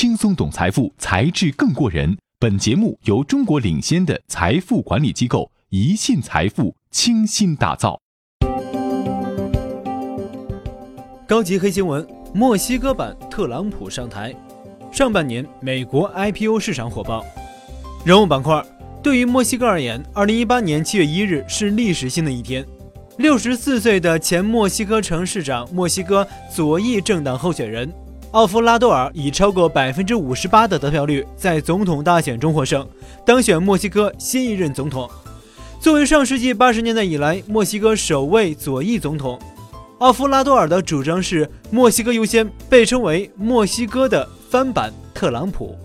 轻松懂财富，才智更过人。本节目由中国领先的财富管理机构宜信财富倾心打造。高级黑新闻：墨西哥版特朗普上台。上半年美国 IPO 市场火爆。人物板块：对于墨西哥而言，二零一八年七月一日是历史性的一天。六十四岁的前墨西哥城市长、墨西哥左翼政党候选人。奥夫拉多尔以超过百分之五十八的得票率，在总统大选中获胜，当选墨西哥新一任总统。作为上世纪八十年代以来墨西哥首位左翼总统，奥夫拉多尔的主张是“墨西哥优先”，被称为墨西哥的翻版特朗普。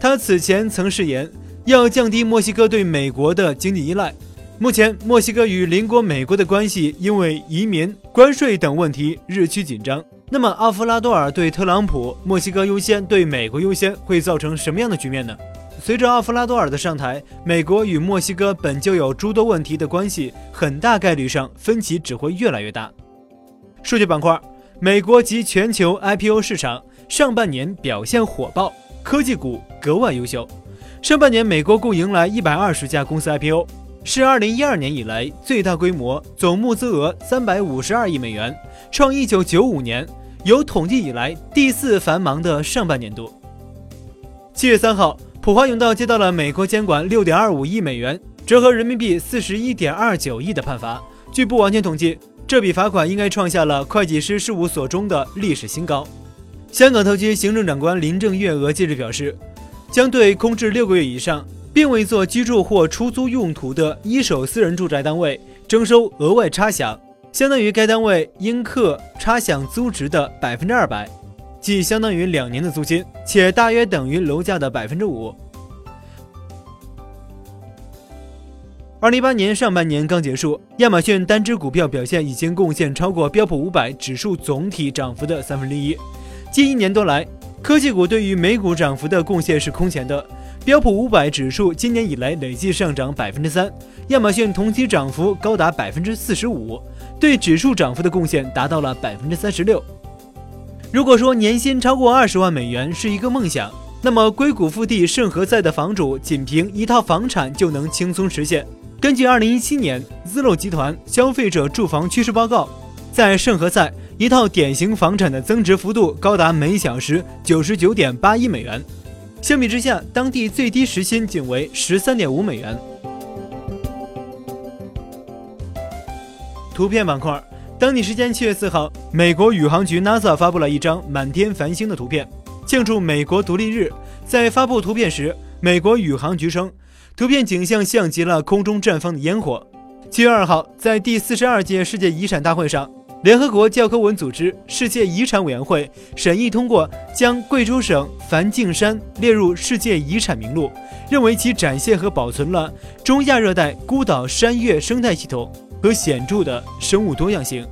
他此前曾誓言要降低墨西哥对美国的经济依赖。目前，墨西哥与邻国美国的关系因为移民、关税等问题日趋紧张。那么，奥夫拉多尔对特朗普“墨西哥优先”对美国优先会造成什么样的局面呢？随着奥夫拉多尔的上台，美国与墨西哥本就有诸多问题的关系，很大概率上分歧只会越来越大。数据板块：美国及全球 IPO 市场上半年表现火爆，科技股格外优秀。上半年，美国共迎来一百二十家公司 IPO。是二零一二年以来最大规模，总募资额三百五十二亿美元，创一九九五年有统计以来第四繁忙的上半年度。七月三号，普华永道接到了美国监管六点二五亿美元，折合人民币四十一点二九亿的判罚。据不完全统计，这笔罚款应该创下了会计师事务所中的历史新高。香港特区行政长官林郑月娥近日表示，将对空置六个月以上。并未做居住或出租用途的一手私人住宅单位征收额外差饷，相当于该单位应课差饷租值的百分之二百，即相当于两年的租金，且大约等于楼价的百分之五。二零一八年上半年刚结束，亚马逊单只股票表现已经贡献超过标普五百指数总体涨幅的三分之一。近一年多来，科技股对于美股涨幅的贡献是空前的。标普五百指数今年以来累计上涨百分之三，亚马逊同期涨幅高达百分之四十五，对指数涨幅的贡献达到了百分之三十六。如果说年薪超过二十万美元是一个梦想，那么硅谷腹地圣何塞的房主仅凭一套房产就能轻松实现。根据二零一七年 Zillow 集团消费者住房趋势报告，在圣何塞一套典型房产的增值幅度高达每小时九十九点八一美元。相比之下，当地最低时薪仅为十三点五美元。图片板块，当地时间七月四号，美国宇航局 NASA 发布了一张满天繁星的图片，庆祝美国独立日。在发布图片时，美国宇航局称，图片景象像极了空中绽放的烟火。七月二号，在第四十二届世界遗产大会上。联合国教科文组织世界遗产委员会审议通过将贵州省梵净山列入世界遗产名录，认为其展现和保存了中亚热带孤岛山岳生态系统和显著的生物多样性。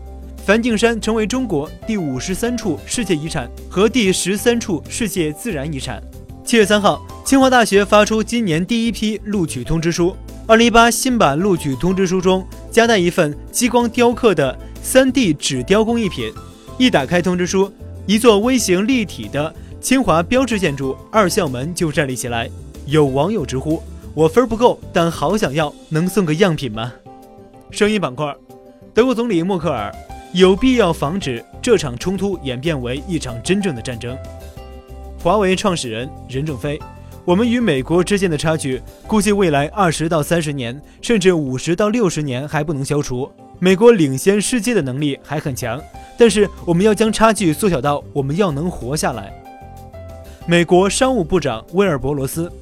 梵净山成为中国第五十三处世界遗产和第十三处世界自然遗产。七月三号，清华大学发出今年第一批录取通知书。二零一八新版录取通知书中夹带一份激光雕刻的。三 D 纸雕工艺品，一打开通知书，一座微型立体的清华标志建筑二校门就站立起来。有网友直呼：“我分不够，但好想要，能送个样品吗？”声音板块，德国总理默克尔有必要防止这场冲突演变为一场真正的战争。华为创始人任正非：“我们与美国之间的差距，估计未来二十到三十年，甚至五十到六十年还不能消除。”美国领先世界的能力还很强，但是我们要将差距缩小到我们要能活下来。美国商务部长威尔伯罗斯，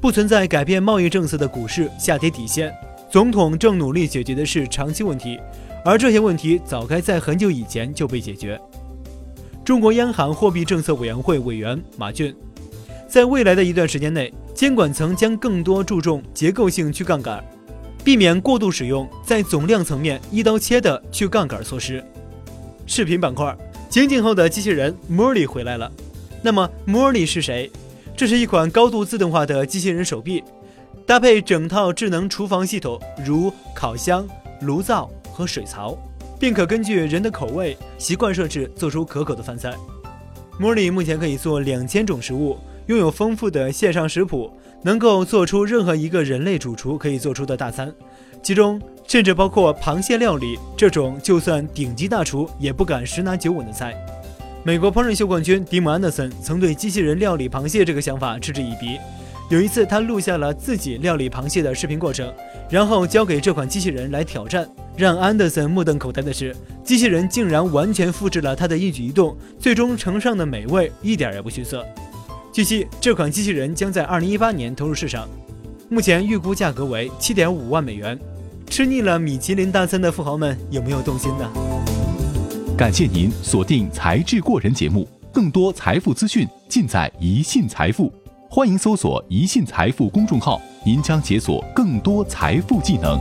不存在改变贸易政策的股市下跌底线。总统正努力解决的是长期问题，而这些问题早该在很久以前就被解决。中国央行货币政策委员会委员马骏，在未来的一段时间内，监管层将更多注重结构性去杠杆。避免过度使用在总量层面一刀切的去杠杆措施。视频板块，清静后的机器人 Molly 回来了。那么 Molly 是谁？这是一款高度自动化的机器人手臂，搭配整套智能厨房系统，如烤箱、炉灶和水槽，并可根据人的口味习惯设置做出可口的饭菜。莫里目前可以做两千种食物，拥有丰富的线上食谱，能够做出任何一个人类主厨可以做出的大餐，其中甚至包括螃蟹料理这种就算顶级大厨也不敢十拿九稳的菜。美国烹饪秀冠军蒂姆·安德森曾对机器人料理螃蟹这个想法嗤之以鼻。有一次，他录下了自己料理螃蟹的视频过程，然后交给这款机器人来挑战。让安德森目瞪口呆的是，机器人竟然完全复制了他的一举一动，最终呈上的美味一点也不逊色。据悉，这款机器人将在2018年投入市场，目前预估价格为7.5万美元。吃腻了米其林大餐的富豪们有没有动心呢？感谢您锁定《才智过人》节目，更多财富资讯尽在宜信财富。欢迎搜索“宜信财富”公众号，您将解锁更多财富技能。